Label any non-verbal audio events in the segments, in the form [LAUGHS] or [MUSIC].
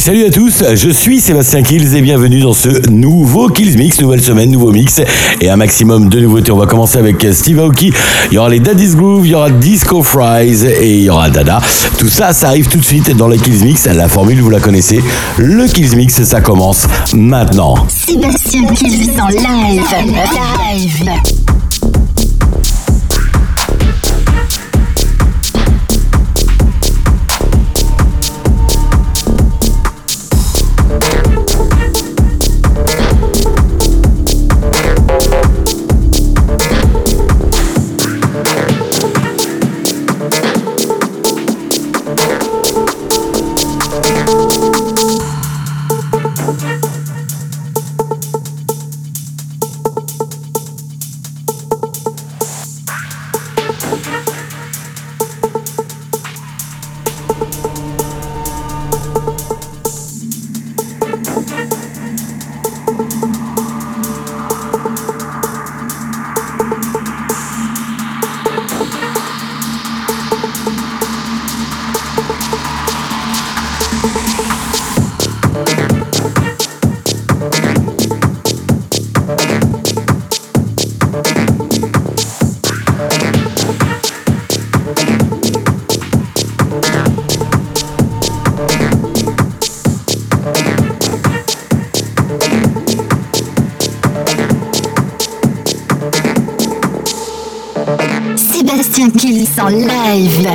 Salut à tous, je suis Sébastien Kills et bienvenue dans ce nouveau Kills Mix, nouvelle semaine, nouveau mix et un maximum de nouveautés. On va commencer avec Steve Aoki, il y aura les Daddy's Groove, il y aura Disco Fries et il y aura Dada. Tout ça, ça arrive tout de suite dans le Kills Mix. La formule, vous la connaissez. Le Kills Mix, ça commence maintenant. Sébastien Kills en live. Live. Qu'il en live.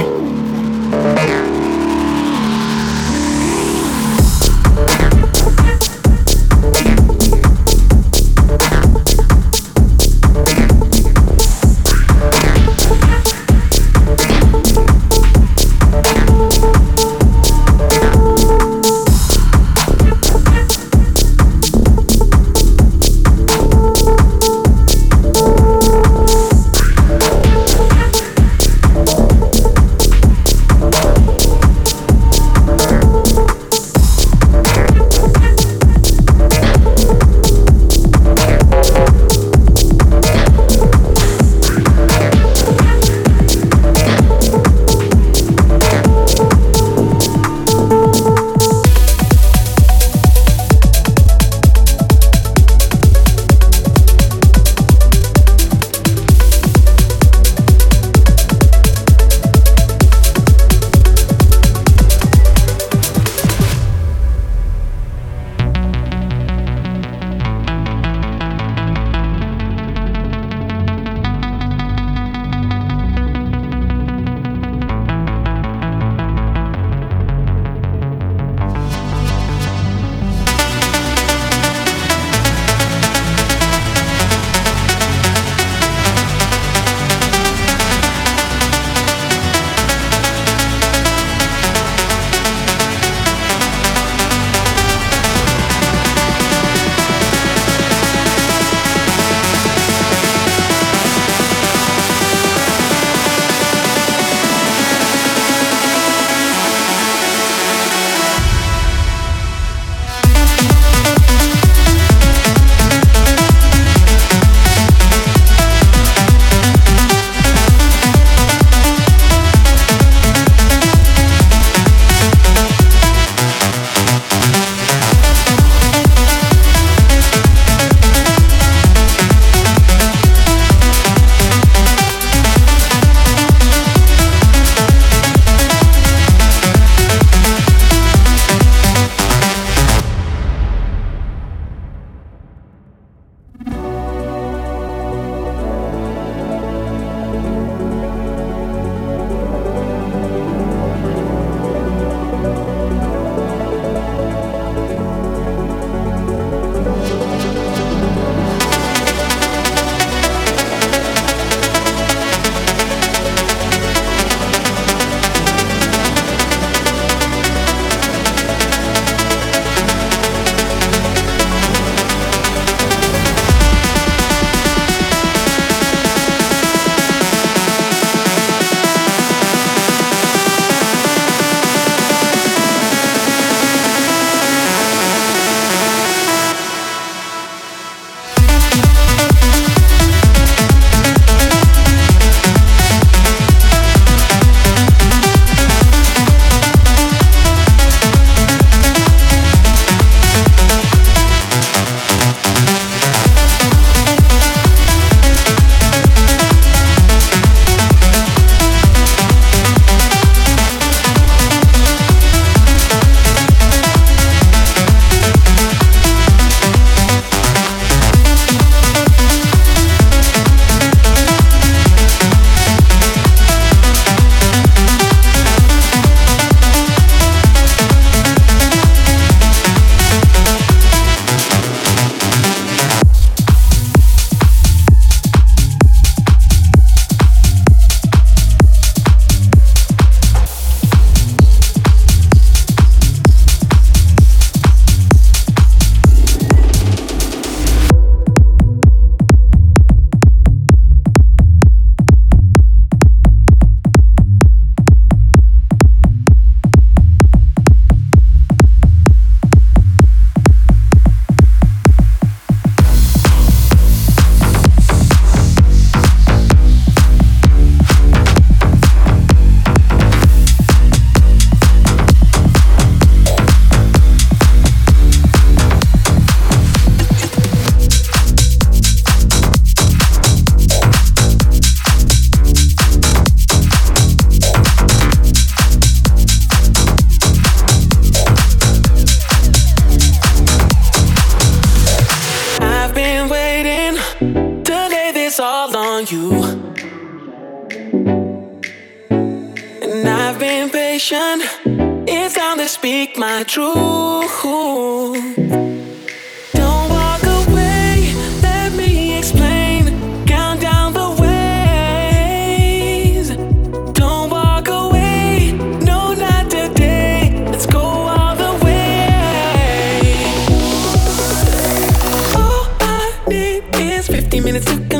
En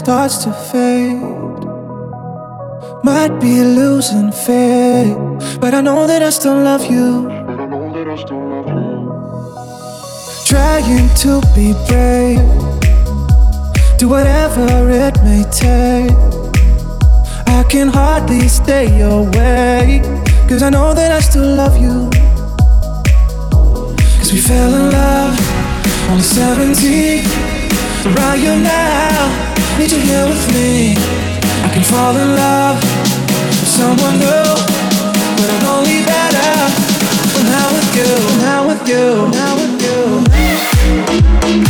starts to fade. Might be losing faith, but I know that I still love you. Trying to be brave, do whatever it may take. I can hardly stay away, cause I know that I still love you. Cause we fell in love on 17 where are you now? Need you here with me. I can fall in love with someone new, but I'm only better when I'm with you. Now with you. Now with you.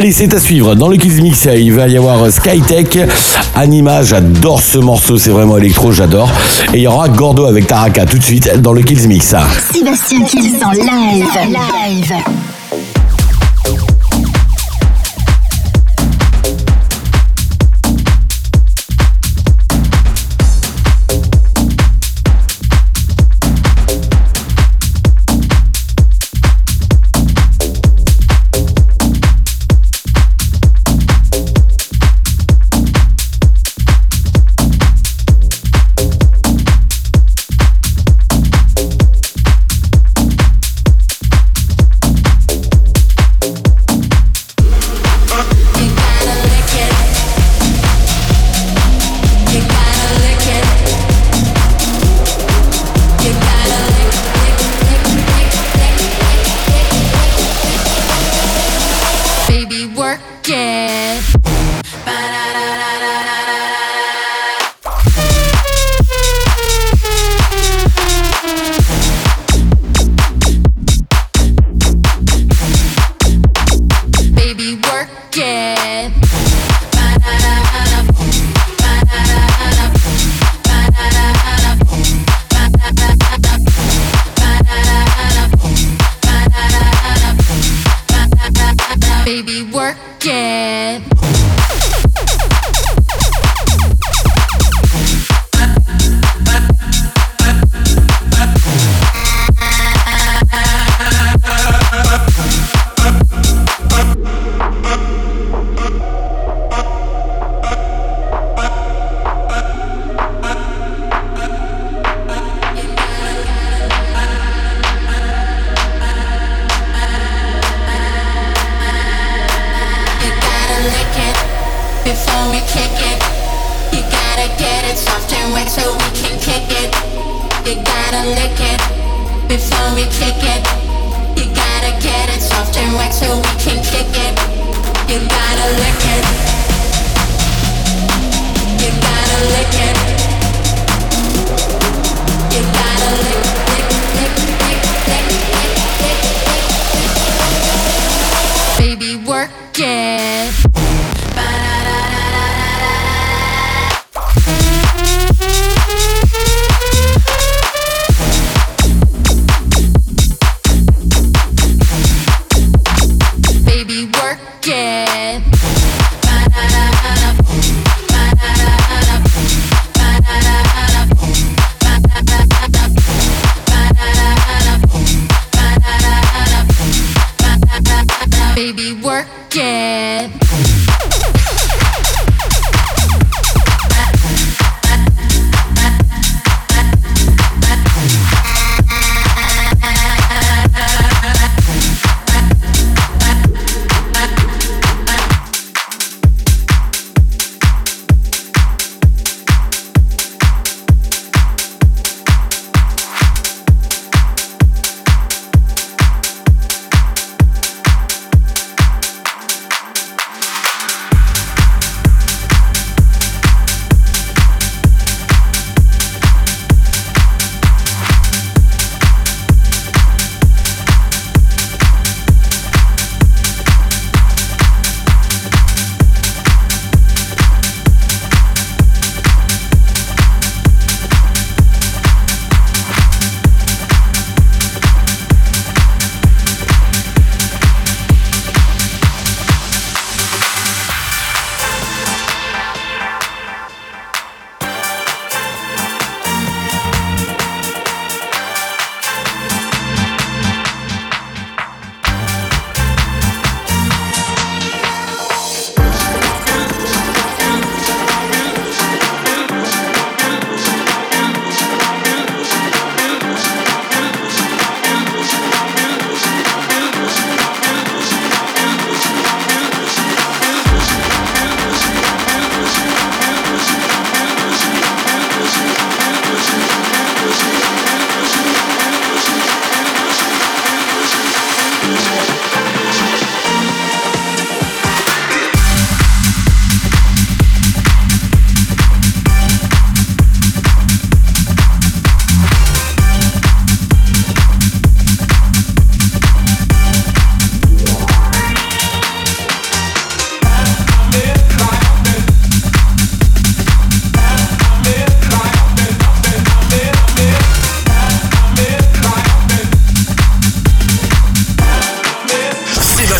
Allez, c'est à suivre. Dans le Kills Mix, il va y avoir Skytech. Anima, j'adore ce morceau, c'est vraiment électro, j'adore. Et il y aura Gordo avec Taraka tout de suite dans le Kills Mix. Sébastien Kills en live. live.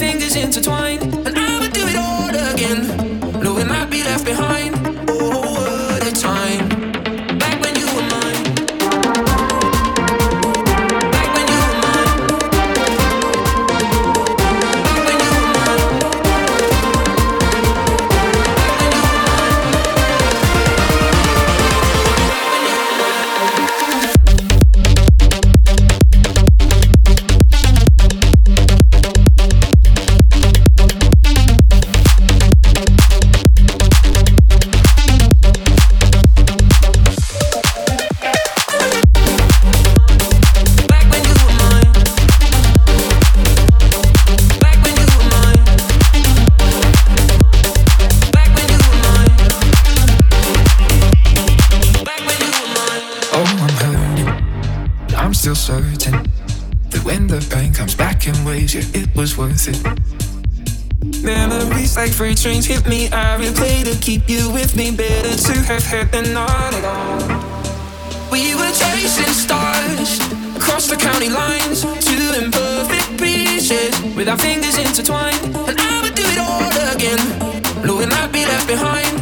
fingers intertwined. certain that when the pain comes back in waves, yeah, it was worth it. Memories like freight trains hit me, I replay to keep you with me. Better to have had than not at all. We were chasing stars, across the county lines, two imperfect pieces with our fingers intertwined, and I would do it all again. Knowing I'd be left behind.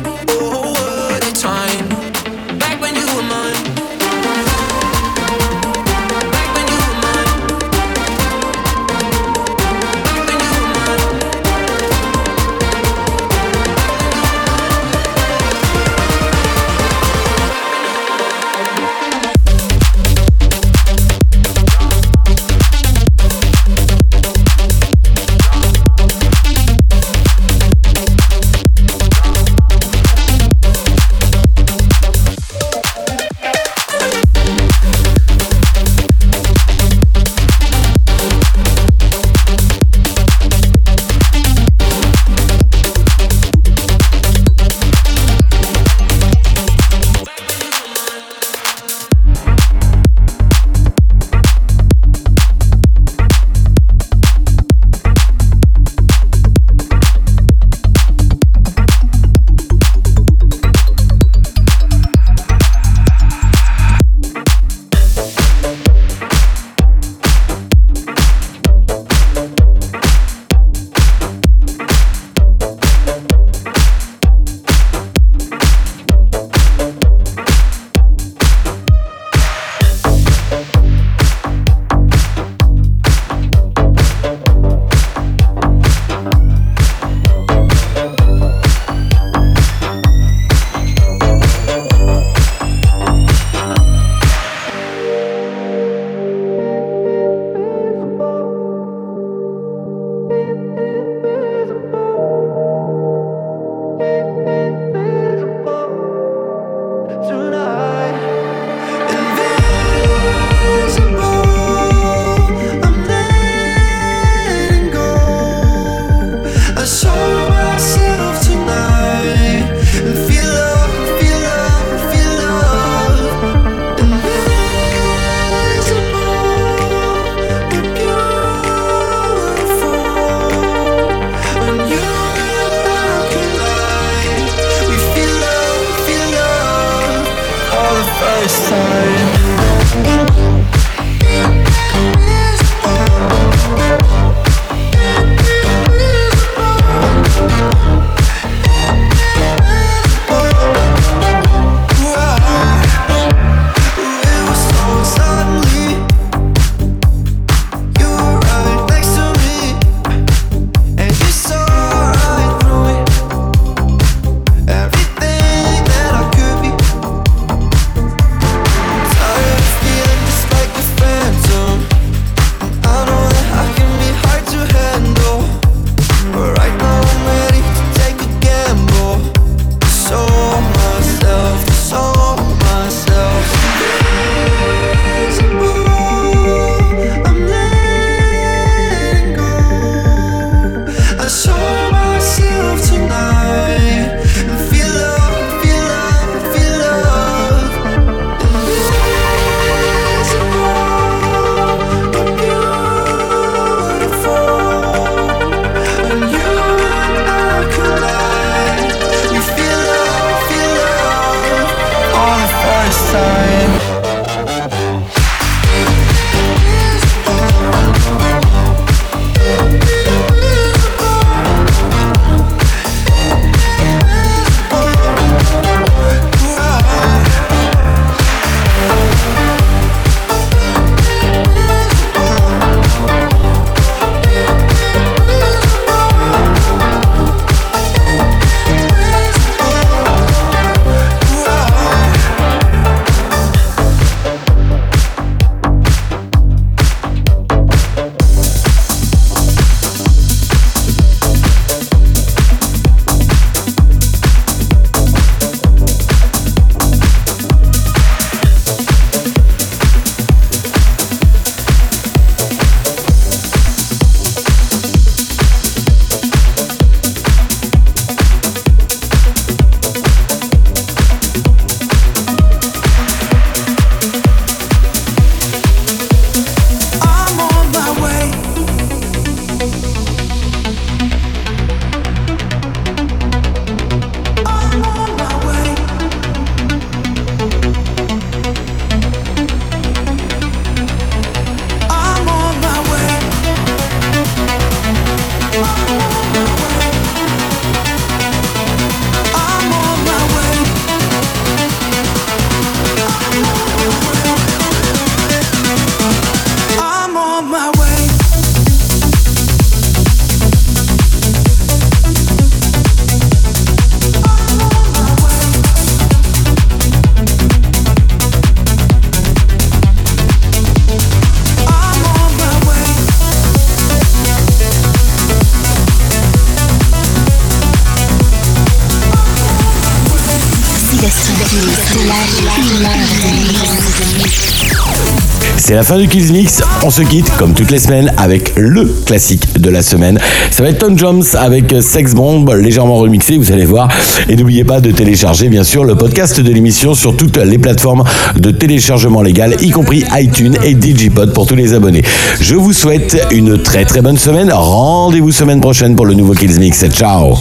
C'est la fin du Kills Mix. On se quitte, comme toutes les semaines, avec le classique de la semaine. Ça va être Tom Jones avec Sex Bomb, légèrement remixé, vous allez voir. Et n'oubliez pas de télécharger, bien sûr, le podcast de l'émission sur toutes les plateformes de téléchargement légal, y compris iTunes et Digipod pour tous les abonnés. Je vous souhaite une très très bonne semaine. Rendez-vous semaine prochaine pour le nouveau Kills Mix. Ciao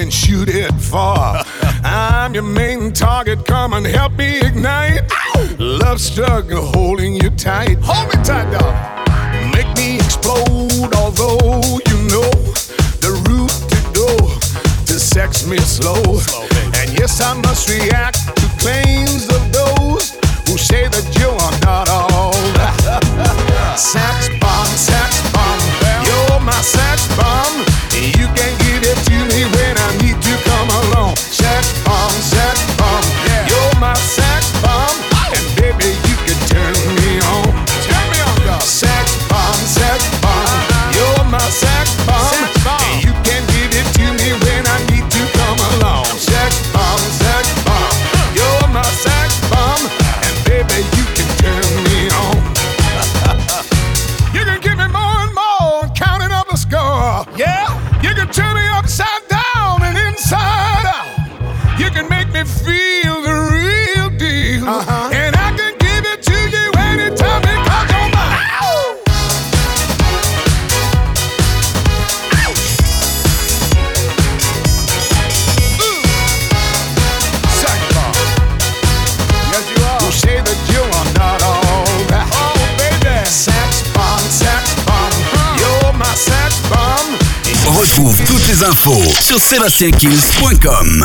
can shoot it far. [LAUGHS] I'm your main target, come and help me ignite. Love struggle holding you tight. Hold me tight, dog. Make me explode, although you know the route to go to sex me slow. slow and yes, I must react infos sur sébastienkills.com.